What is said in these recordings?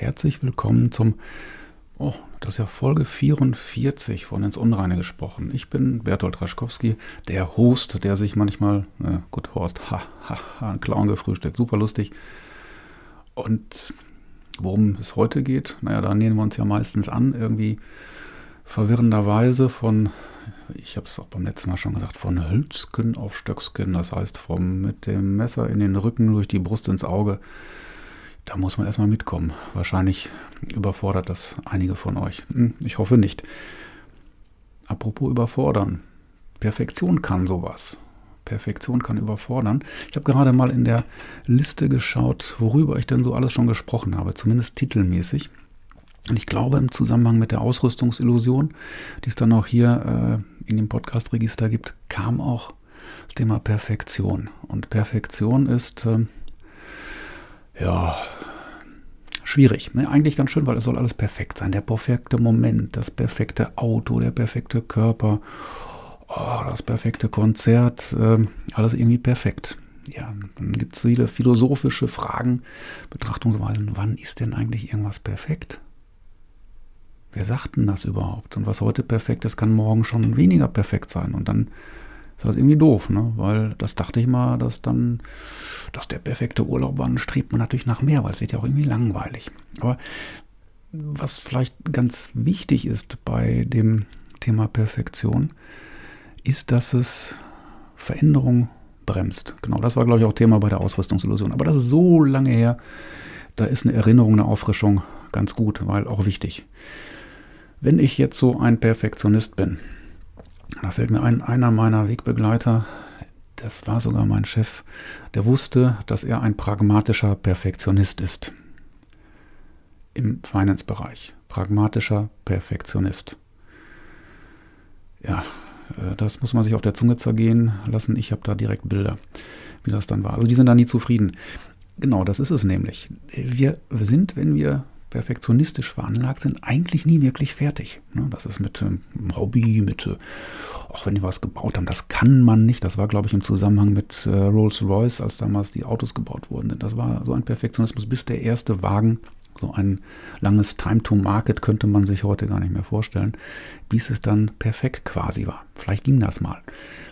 Herzlich willkommen zum, oh, das ist ja Folge 44 von ins Unreine gesprochen. Ich bin Bertolt Raschkowski, der Host, der sich manchmal, äh, gut, Horst, ha, ha, ha, ein Clown gefrühstückt, super lustig. Und worum es heute geht, naja, da nähern wir uns ja meistens an, irgendwie verwirrenderweise von, ich habe es auch beim letzten Mal schon gesagt, von Hölzken auf Stöcksken, das heißt vom mit dem Messer in den Rücken durch die Brust ins Auge da muss man erstmal mitkommen. Wahrscheinlich überfordert das einige von euch. Hm, ich hoffe nicht. Apropos überfordern. Perfektion kann sowas. Perfektion kann überfordern. Ich habe gerade mal in der Liste geschaut, worüber ich denn so alles schon gesprochen habe, zumindest titelmäßig. Und ich glaube, im Zusammenhang mit der Ausrüstungsillusion, die es dann auch hier äh, in dem Podcast-Register gibt, kam auch das Thema Perfektion. Und Perfektion ist, äh, ja, schwierig. Ne? Eigentlich ganz schön, weil es soll alles perfekt sein. Der perfekte Moment, das perfekte Auto, der perfekte Körper, oh, das perfekte Konzert, äh, alles irgendwie perfekt. Ja, dann gibt es viele philosophische Fragen, Betrachtungsweisen. Wann ist denn eigentlich irgendwas perfekt? Wer sagt denn das überhaupt? Und was heute perfekt ist, kann morgen schon weniger perfekt sein. Und dann ist das irgendwie doof, ne? Weil das dachte ich mal, dass dann, dass der perfekte Urlaub war, dann strebt man natürlich nach mehr, weil es wird ja auch irgendwie langweilig. Aber was vielleicht ganz wichtig ist bei dem Thema Perfektion, ist, dass es Veränderung bremst. Genau, das war, glaube ich, auch Thema bei der Ausrüstungsillusion. Aber das ist so lange her, da ist eine Erinnerung, eine Auffrischung ganz gut, weil auch wichtig. Wenn ich jetzt so ein Perfektionist bin, da fällt mir ein, einer meiner Wegbegleiter, das war sogar mein Chef, der wusste, dass er ein pragmatischer Perfektionist ist. Im Finance-Bereich. Pragmatischer Perfektionist. Ja, äh, das muss man sich auf der Zunge zergehen lassen. Ich habe da direkt Bilder, wie das dann war. Also die sind da nie zufrieden. Genau, das ist es nämlich. Wir sind, wenn wir perfektionistisch veranlagt sind, eigentlich nie wirklich fertig. Ne, das ist mit ähm, Hobby, mit, äh, auch wenn die was gebaut haben, das kann man nicht. Das war, glaube ich, im Zusammenhang mit äh, Rolls-Royce, als damals die Autos gebaut wurden. Das war so ein Perfektionismus, bis der erste Wagen, so ein langes Time to Market könnte man sich heute gar nicht mehr vorstellen, bis es dann perfekt quasi war. Vielleicht ging das mal.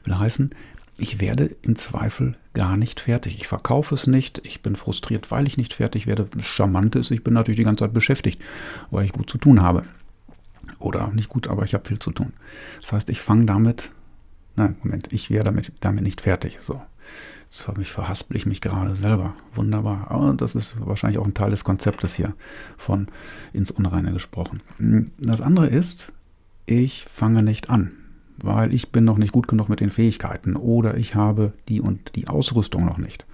Will heißen, ich werde im Zweifel gar nicht fertig. Ich verkaufe es nicht, ich bin frustriert, weil ich nicht fertig werde. Das Charmante ist, ich bin natürlich die ganze Zeit beschäftigt, weil ich gut zu tun habe. Oder nicht gut, aber ich habe viel zu tun. Das heißt, ich fange damit, nein, Moment, ich werde damit, damit nicht fertig. So, jetzt habe ich, verhaspel ich mich gerade selber. Wunderbar. Aber das ist wahrscheinlich auch ein Teil des Konzeptes hier von ins Unreine gesprochen. Das andere ist, ich fange nicht an weil ich bin noch nicht gut genug mit den Fähigkeiten oder ich habe die und die Ausrüstung noch nicht.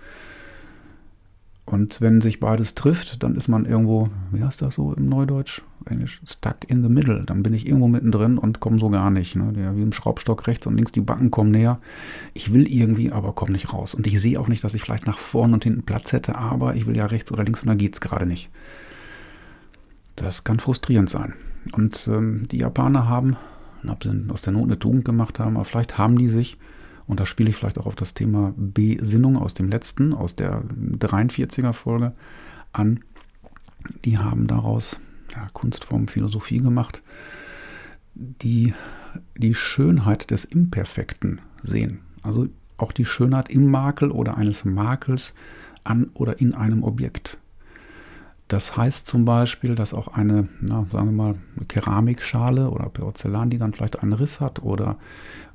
Und wenn sich beides trifft, dann ist man irgendwo, wie heißt das so im Neudeutsch? Englisch, stuck in the middle. Dann bin ich irgendwo mittendrin und komme so gar nicht. Ne? Der, wie im Schraubstock rechts und links, die Backen kommen näher. Ich will irgendwie, aber komme nicht raus. Und ich sehe auch nicht, dass ich vielleicht nach vorn und hinten Platz hätte, aber ich will ja rechts oder links und da geht es gerade nicht. Das kann frustrierend sein. Und ähm, die Japaner haben ob sie aus der Not eine Tugend gemacht haben, aber vielleicht haben die sich, und da spiele ich vielleicht auch auf das Thema Besinnung aus dem letzten, aus der 43er Folge an, die haben daraus ja, Kunstform, Philosophie gemacht, die die Schönheit des Imperfekten sehen. Also auch die Schönheit im Makel oder eines Makels an oder in einem Objekt. Das heißt zum Beispiel, dass auch eine, na, sagen wir mal, Keramikschale oder Porzellan, die dann vielleicht einen Riss hat oder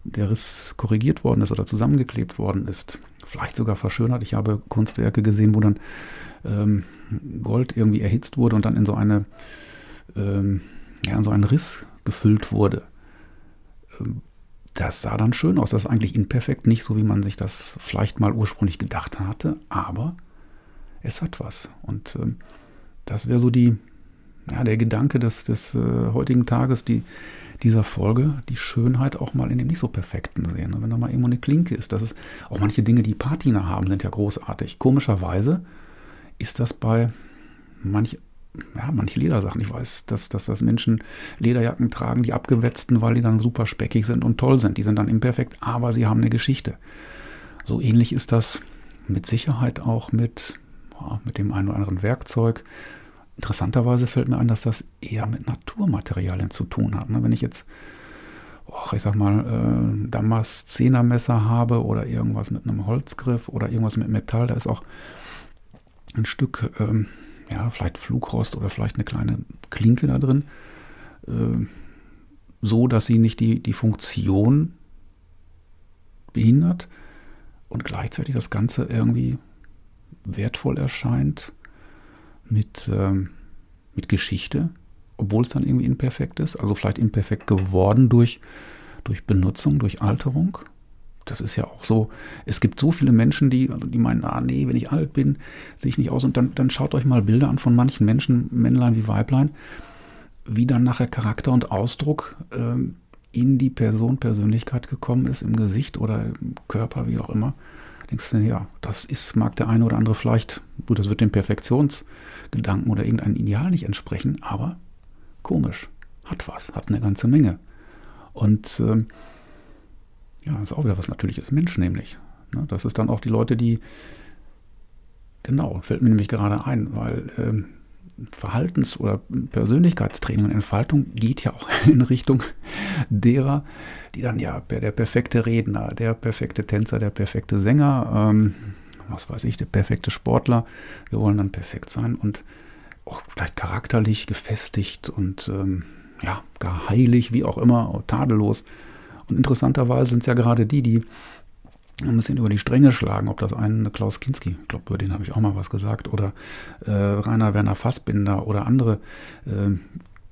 der Riss korrigiert worden ist oder zusammengeklebt worden ist, vielleicht sogar verschönert. Ich habe Kunstwerke gesehen, wo dann ähm, Gold irgendwie erhitzt wurde und dann in so eine ähm, ja, in so einen Riss gefüllt wurde. Ähm, das sah dann schön aus. Das ist eigentlich imperfekt, nicht so wie man sich das vielleicht mal ursprünglich gedacht hatte, aber es hat was. Und ähm, das wäre so die, ja, der Gedanke des, des äh, heutigen Tages, die, dieser Folge, die Schönheit auch mal in dem nicht so perfekten sehen. Wenn da mal irgendwo eine Klinke ist, das ist auch manche Dinge, die Patina haben, sind ja großartig. Komischerweise ist das bei manch, ja, manche Ledersachen. Ich weiß, dass, dass das Menschen Lederjacken tragen, die abgewetzten, weil die dann super speckig sind und toll sind. Die sind dann imperfekt, aber sie haben eine Geschichte. So ähnlich ist das mit Sicherheit auch mit, mit dem einen oder anderen Werkzeug, interessanterweise fällt mir ein, dass das eher mit Naturmaterialien zu tun hat. Ne? Wenn ich jetzt, oh, ich sag mal, äh, Damaszenermesser habe oder irgendwas mit einem Holzgriff oder irgendwas mit Metall, da ist auch ein Stück, ähm, ja, vielleicht Flugrost oder vielleicht eine kleine Klinke da drin, äh, so dass sie nicht die, die Funktion behindert und gleichzeitig das Ganze irgendwie wertvoll erscheint mit, ähm, mit Geschichte, obwohl es dann irgendwie imperfekt ist. Also vielleicht imperfekt geworden durch, durch Benutzung, durch Alterung. Das ist ja auch so. Es gibt so viele Menschen, die, die meinen, ah nee, wenn ich alt bin, sehe ich nicht aus. Und dann, dann schaut euch mal Bilder an von manchen Menschen, Männlein wie Weiblein, wie dann nachher Charakter und Ausdruck ähm, in die Person, Persönlichkeit gekommen ist, im Gesicht oder im Körper, wie auch immer denkst du, ja, das ist, mag der eine oder andere vielleicht, gut, das wird dem Perfektionsgedanken oder irgendeinem Ideal nicht entsprechen, aber komisch, hat was, hat eine ganze Menge. Und ähm, ja, ist auch wieder was Natürliches, Mensch nämlich. Ne? Das ist dann auch die Leute, die, genau, fällt mir nämlich gerade ein, weil ähm, Verhaltens- oder Persönlichkeitstraining und Entfaltung geht ja auch in Richtung derer, die dann ja der perfekte Redner, der perfekte Tänzer, der perfekte Sänger, ähm, was weiß ich, der perfekte Sportler. Wir wollen dann perfekt sein und auch vielleicht charakterlich gefestigt und ähm, ja, gar heilig, wie auch immer, tadellos. Und interessanterweise sind es ja gerade die, die ein bisschen über die Stränge schlagen, ob das ein Klaus Kinski, ich glaube, über den habe ich auch mal was gesagt, oder äh, Rainer Werner Fassbinder oder andere äh,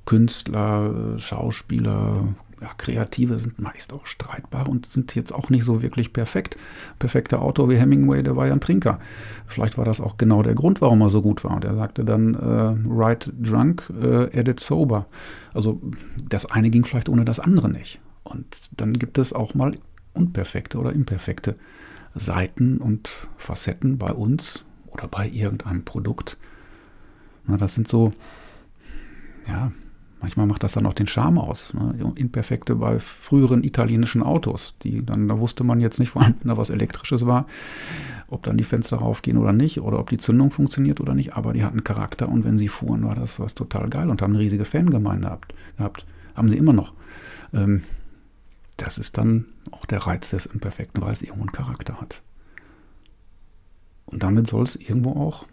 Künstler, Schauspieler, ja, Kreative sind meist auch streitbar und sind jetzt auch nicht so wirklich perfekt. Perfekter Autor wie Hemingway, der war ja ein Trinker. Vielleicht war das auch genau der Grund, warum er so gut war. Und er sagte dann, äh, write drunk, äh, edit sober. Also das eine ging vielleicht ohne das andere nicht. Und dann gibt es auch mal unperfekte oder imperfekte Seiten und Facetten bei uns oder bei irgendeinem Produkt. Na, das sind so, ja, manchmal macht das dann auch den Charme aus. Ne? Imperfekte bei früheren italienischen Autos, die dann, da wusste man jetzt nicht, vor allem wenn da was Elektrisches war, ob dann die Fenster raufgehen oder nicht oder ob die Zündung funktioniert oder nicht, aber die hatten Charakter und wenn sie fuhren, war das was total geil und haben eine riesige Fangemeinde gehabt. Haben sie immer noch. Ähm, das ist dann auch der Reiz des Imperfekten, weil es irgendwo einen Charakter hat. Und damit soll es irgendwo auch,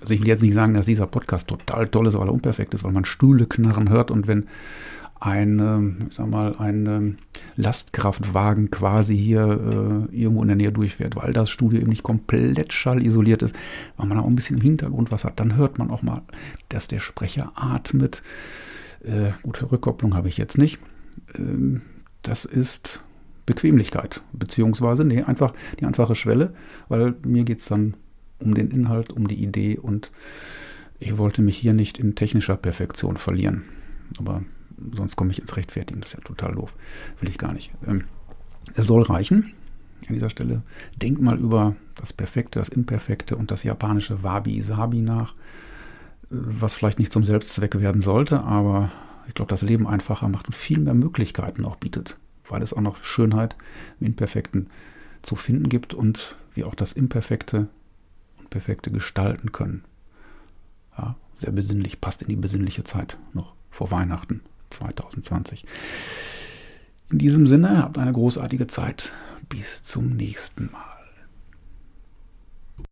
also ich will jetzt nicht sagen, dass dieser Podcast total toll ist, weil er unperfekt ist, weil man Stühle knarren hört und wenn ein, ähm, ich sag mal, ein ähm, Lastkraftwagen quasi hier äh, irgendwo in der Nähe durchfährt, weil das Studio eben nicht komplett schallisoliert ist, weil man auch ein bisschen im Hintergrund was hat, dann hört man auch mal, dass der Sprecher atmet. Äh, gute Rückkopplung habe ich jetzt nicht. Ähm, das ist Bequemlichkeit, beziehungsweise, nee, einfach die einfache Schwelle, weil mir geht es dann um den Inhalt, um die Idee und ich wollte mich hier nicht in technischer Perfektion verlieren. Aber sonst komme ich ins Rechtfertigen, das ist ja total doof. Will ich gar nicht. Ähm, es soll reichen. An dieser Stelle denk mal über das Perfekte, das Imperfekte und das japanische Wabi-Sabi nach, was vielleicht nicht zum Selbstzweck werden sollte, aber ich glaube, das Leben einfacher macht und viel mehr Möglichkeiten auch bietet, weil es auch noch Schönheit im Imperfekten zu finden gibt und wir auch das Imperfekte und Perfekte gestalten können. Ja, sehr besinnlich, passt in die besinnliche Zeit noch vor Weihnachten 2020. In diesem Sinne, habt eine großartige Zeit. Bis zum nächsten Mal.